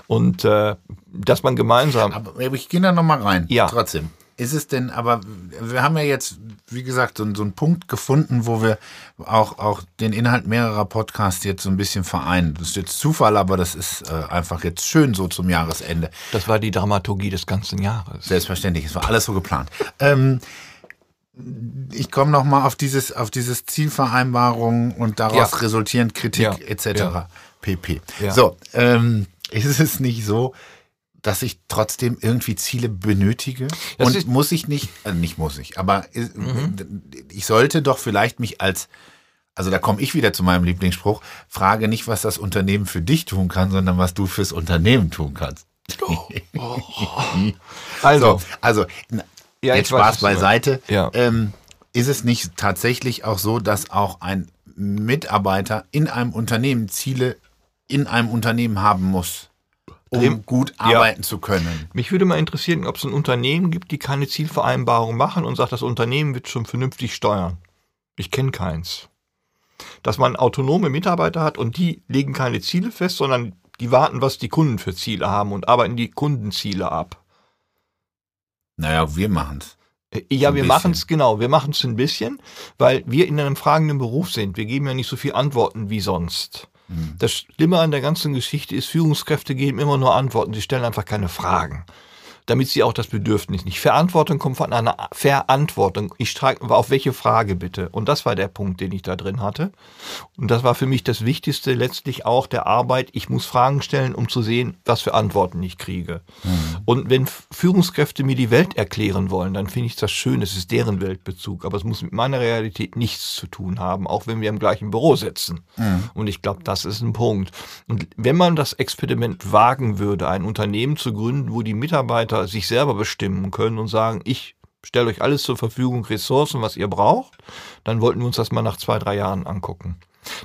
Und äh, dass man gemeinsam. Aber ich gehe da nochmal rein. Ja. Trotzdem. Ist es denn, aber wir haben ja jetzt, wie gesagt, so, so einen Punkt gefunden, wo wir auch, auch den Inhalt mehrerer Podcasts jetzt so ein bisschen vereinen. Das ist jetzt Zufall, aber das ist äh, einfach jetzt schön so zum Jahresende. Das war die Dramaturgie des ganzen Jahres. Selbstverständlich, es war alles so geplant. ähm, ich komme noch mal auf dieses auf dieses Zielvereinbarung und daraus ja. resultierend Kritik ja. etc. Ja. pp. So, ähm, ist es nicht so, dass ich trotzdem irgendwie Ziele benötige das und muss ich nicht, äh, nicht muss ich, aber mhm. ich sollte doch vielleicht mich als also da komme ich wieder zu meinem Lieblingsspruch, frage nicht, was das Unternehmen für dich tun kann, sondern was du fürs Unternehmen tun kannst. Oh. [LAUGHS] Oh. also, so, also ja, Jetzt Spaß beiseite. Ja. Ähm, ist es nicht tatsächlich auch so, dass auch ein Mitarbeiter in einem Unternehmen Ziele in einem Unternehmen haben muss, um gut arbeiten ja. zu können? Mich würde mal interessieren, ob es ein Unternehmen gibt, die keine Zielvereinbarung machen und sagt, das Unternehmen wird schon vernünftig steuern. Ich kenne keins. Dass man autonome Mitarbeiter hat und die legen keine Ziele fest, sondern die warten, was die Kunden für Ziele haben und arbeiten die Kundenziele ab. Naja, wir machen's. Äh, Ja, Ein wir machen es genau, wir machen es ein bisschen, weil wir in einem fragenden Beruf sind. Wir geben ja nicht so viel Antworten wie sonst. Hm. Das Schlimme an der ganzen Geschichte ist, Führungskräfte geben immer nur Antworten, sie stellen einfach keine Fragen. Damit sie auch das Bedürfnis nicht. Verantwortung kommt von einer Verantwortung. Ich streike, auf welche Frage bitte? Und das war der Punkt, den ich da drin hatte. Und das war für mich das Wichtigste letztlich auch der Arbeit. Ich muss Fragen stellen, um zu sehen, was für Antworten ich kriege. Und wenn Führungskräfte mir die Welt erklären wollen, dann finde ich das schön. Es ist deren Weltbezug. Aber es muss mit meiner Realität nichts zu tun haben, auch wenn wir im gleichen Büro sitzen. Und ich glaube, das ist ein Punkt. Und wenn man das Experiment wagen würde, ein Unternehmen zu gründen, wo die Mitarbeiter sich selber bestimmen können und sagen, ich stelle euch alles zur Verfügung, Ressourcen, was ihr braucht, dann wollten wir uns das mal nach zwei, drei Jahren angucken.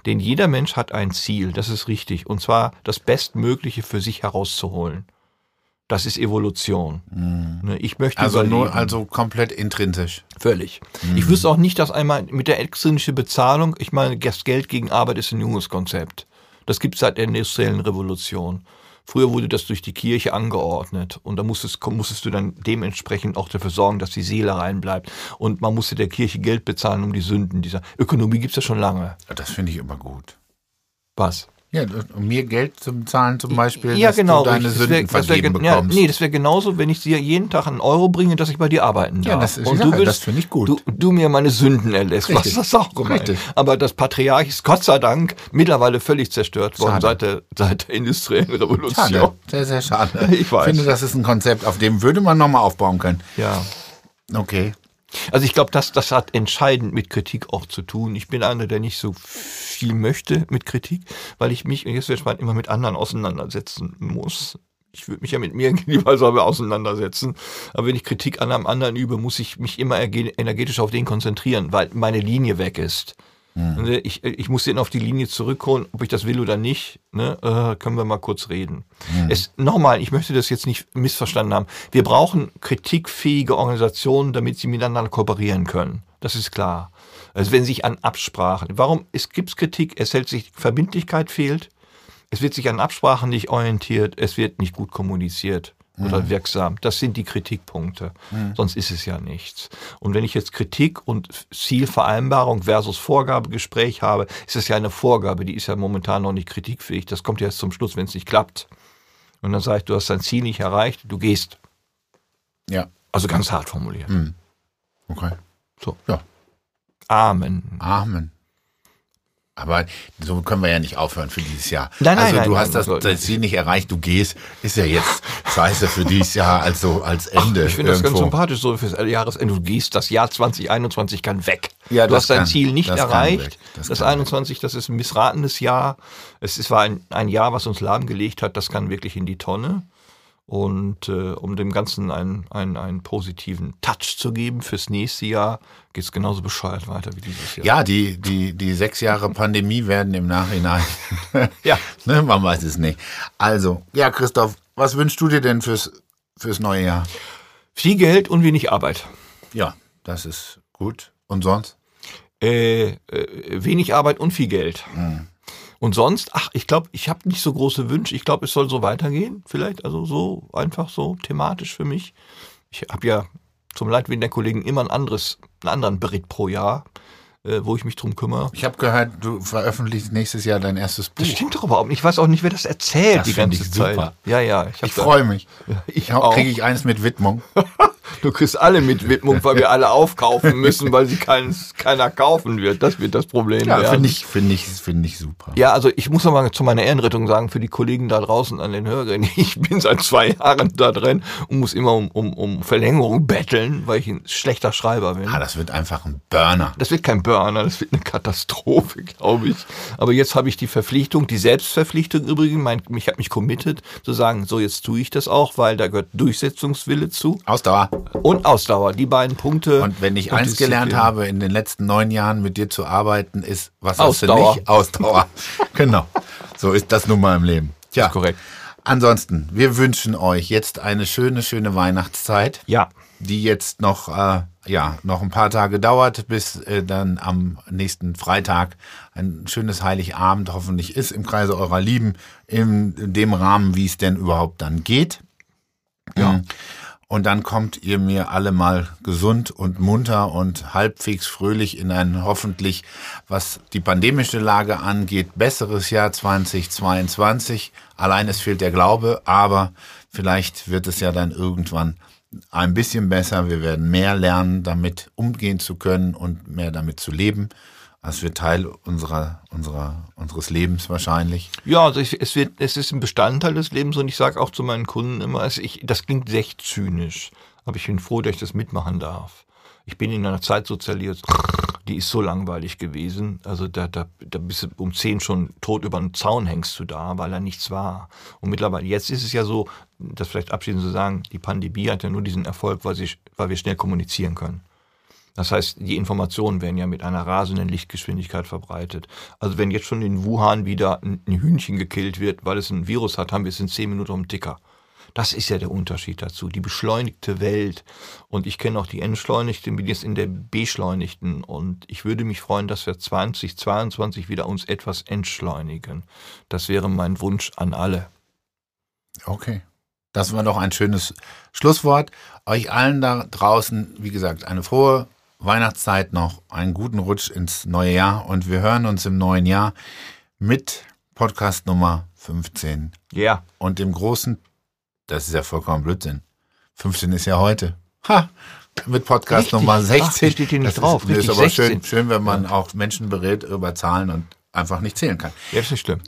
Denn jeder Mensch hat ein Ziel, das ist richtig, und zwar das Bestmögliche für sich herauszuholen. Das ist Evolution. Ne, Ich möchte Also überleben. nur, also komplett intrinsisch. Völlig. Ich wüsste auch nicht, dass einmal mit der extrinsische Bezahlung, ich meine, das Geld gegen Arbeit ist ein junges Konzept. Das gibt es seit der industriellen Revolution. Früher wurde das durch die Kirche angeordnet und da musstest, musstest du dann dementsprechend auch dafür sorgen, dass die Seele reinbleibt. Und man musste der Kirche Geld bezahlen um die Sünden dieser Ökonomie gibt's ja schon lange. Das finde ich immer gut. Was? Ja, um mir Geld zu bezahlen zum Beispiel, ja, dass genau. du deine Sünden wär- das wär vergeben gen- ja, bekommst. nee, das wäre genauso, wenn ich dir jeden Tag einen Euro bringe, dass ich bei dir arbeiten darf. Ja, das ist Und du das finde ich gut. Du, du mir meine Sünden erlässt. Was Richtig. das auch gemeint. Richtig. Aber das Patriarch ist Gott sei Dank mittlerweile völlig zerstört worden Schade. seit der, seit der industriellen Revolution. Schade, sehr, sehr schade. [LAUGHS] Ich weiß. finde, das ist ein Konzept, auf dem würde man nochmal aufbauen können. Ja. Okay. Also ich glaube, das, das hat entscheidend mit Kritik auch zu tun. Ich bin einer, der nicht so viel möchte mit Kritik, weil ich mich, und jetzt wird spannend, immer mit anderen auseinandersetzen muss. Ich würde mich ja mit mir [LAUGHS] lieber selber auseinandersetzen. Aber wenn ich Kritik an einem anderen übe, muss ich mich immer erge- energetisch auf den konzentrieren, weil meine Linie weg ist. Und, äh, Ich, ich muss den auf die Linie zurückholen, ob ich das will oder nicht. Ne? Äh, können wir mal kurz reden. Es, nochmal, ich möchte das jetzt nicht missverstanden haben. Wir brauchen kritikfähige Organisationen, damit sie miteinander kooperieren können. Das ist klar. Also wenn sich an Absprachen, warum es gibt Kritik, es hält sich, Verbindlichkeit fehlt, es wird sich an Absprachen nicht orientiert, es wird nicht gut kommuniziert oder wirksam. Das sind die Kritikpunkte. Sonst ist es ja nichts. Und wenn ich jetzt Kritik und Zielvereinbarung versus Vorgabegespräch habe, ist es ja eine Vorgabe, die ist ja momentan noch nicht kritikfähig. Das kommt ja erst zum Schluss, wenn es nicht klappt. Und dann sage ich, du hast dein Ziel nicht erreicht, du gehst. Ja. Also ganz hart formuliert. Okay. So. Ja. Amen. Amen. Aber so können wir ja nicht aufhören für dieses Jahr. Nein, nein, also nein, du nein, hast das, das Ziel nicht erreicht, du gehst, ist ja jetzt scheiße für dieses Jahr, also als Ende. Ich finde das ganz sympathisch so fürs Jahresende. Du gehst, das Jahr 2021 kann weg. Ja, du hast dein kann- Ziel nicht erreicht. Das Das, kann weg. 21, das ist ein missratenes Jahr. Es ist, war ein, ein Jahr, was uns lahmgelegt hat. Das kann wirklich in die Tonne. Und äh, um dem Ganzen einen, einen, einen positiven Touch zu geben fürs nächste Jahr, geht es genauso bescheuert weiter wie dieses Jahr. Ja, die, die, die sechs Jahre Pandemie werden im Nachhinein. [LAUGHS] Ja. [LAUGHS] ne, man weiß es nicht. Also, ja, Christoph, was wünschst du dir denn fürs, fürs neue Jahr? Viel Geld und wenig Arbeit. Ja, das ist gut. Und sonst? Äh, äh, wenig Arbeit und viel Geld. Hm. Und sonst, ach, ich glaube, ich habe nicht so große Wünsche. Ich glaube, es soll so weitergehen. Vielleicht, also so einfach so thematisch für mich. Ich habe ja zum Leidwillen der Kollegen immer ein anderes, einen anderen Bericht pro Jahr, äh, wo ich mich drum kümmere. Ich habe gehört, du veröffentlichst nächstes Jahr dein erstes Buch. Das stimmt doch überhaupt nicht. Ich weiß auch nicht, wer das erzählt Das die ganze ich Zeit. super. Ja, ja. Ich, Ich freue mich. Ich. Kriege ich eins mit Widmung? [LAUGHS] Du kriegst alle mit Widmung, weil wir alle aufkaufen müssen, weil sie keins, keiner kaufen wird. Das wird das Problem Ja, finde ich, finde ich, finde ich super. Ja, also ich muss noch mal zu meiner Ehrenrettung sagen, für die Kollegen da draußen an den Hörgeräten, [LAUGHS] ich bin seit zwei Jahren da drin und muss immer um, um, um Verlängerung betteln, weil ich ein schlechter Schreiber bin. Ah, das wird einfach ein Burner. Das wird kein Burner, das wird eine Katastrophe, glaube ich. Aber jetzt habe ich die Verpflichtung, die Selbstverpflichtung übrigens, mein, ich habe mich committed, zu sagen, so jetzt tue ich das auch, weil da gehört Durchsetzungswille zu Ausdauer. und Ausdauer. Die beiden Punkte. Und wenn ich Und eins gelernt habe, in den letzten neun Jahren mit dir zu arbeiten, ist, was Ausdauer. hast du nicht? Ausdauer. [LAUGHS] genau. So ist das nun mal im Leben. Tja, ist korrekt. Ansonsten, wir wünschen euch jetzt eine schöne, schöne Weihnachtszeit, Ja. die jetzt noch, äh, ja, noch ein paar Tage dauert, bis äh, dann am nächsten Freitag ein schönes Heiligabend hoffentlich ist im Kreise eurer Lieben, in dem Rahmen, wie es denn überhaupt dann geht. Ja. Mhm. Und dann kommt ihr mir alle mal gesund und munter und halbwegs fröhlich in ein hoffentlich, was die pandemische Lage angeht, besseres Jahr 2022. Allein es fehlt der Glaube, aber vielleicht wird es ja dann irgendwann ein bisschen besser. Wir werden mehr lernen, damit umgehen zu können und mehr damit zu leben. Das wird Teil unserer, unserer, unseres Lebens wahrscheinlich. Ja, also ich, es, wird, es ist ein Bestandteil des Lebens und ich sage auch zu meinen Kunden immer, also ich, das klingt echt zynisch, aber ich bin froh, dass ich das mitmachen darf. Ich bin in einer Zeit sozialisiert, die ist so langweilig gewesen. Also da, da, da bist du um zehn schon tot über den Zaun hängst du da, weil da nichts war. Und mittlerweile, jetzt ist es ja so, das vielleicht abschließend zu sagen, die Pandemie hat ja nur diesen Erfolg, weil, sie, weil wir schnell kommunizieren können. Das heißt, die Informationen werden ja mit einer rasenden Lichtgeschwindigkeit verbreitet. Also wenn jetzt schon in Wuhan wieder ein Hühnchen gekillt wird, weil es ein Virus hat, haben wir es in zehn Minuten um Ticker. Das ist ja der Unterschied dazu. Die beschleunigte Welt. Und ich kenne auch die Entschleunigten, bin jetzt in der Beschleunigten. Und ich würde mich freuen, dass wir 2022 wieder uns etwas entschleunigen. Das wäre mein Wunsch an alle. Okay. Das war doch ein schönes Schlusswort. Euch allen da draußen, wie gesagt, eine frohe Weihnachtszeit noch, einen guten Rutsch ins neue Jahr und wir hören uns im neuen Jahr mit Podcast Nummer 15. Ja. Yeah. Und dem großen, das ist ja vollkommen Blödsinn. 15 ist ja heute. Ha! Mit Podcast Richtig. Nummer 16. Ach, steht hier nicht das drauf. Ist, ist aber 16. schön, schön, wenn man auch Menschen berät über Zahlen und einfach nicht zählen kann. Ja, ist nicht schlimm.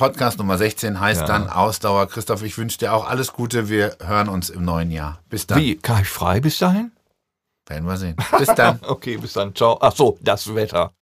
Podcast Nummer 16 heißt Ja. dann Ausdauer. Christoph, ich wünsche dir auch alles Gute. Wir hören uns im neuen Jahr. Bis dann. Wie? Kann ich frei bis dahin? Werden wir sehen. Bis dann. [LAUGHS] Okay, bis dann. Ciao. Ach so, das Wetter.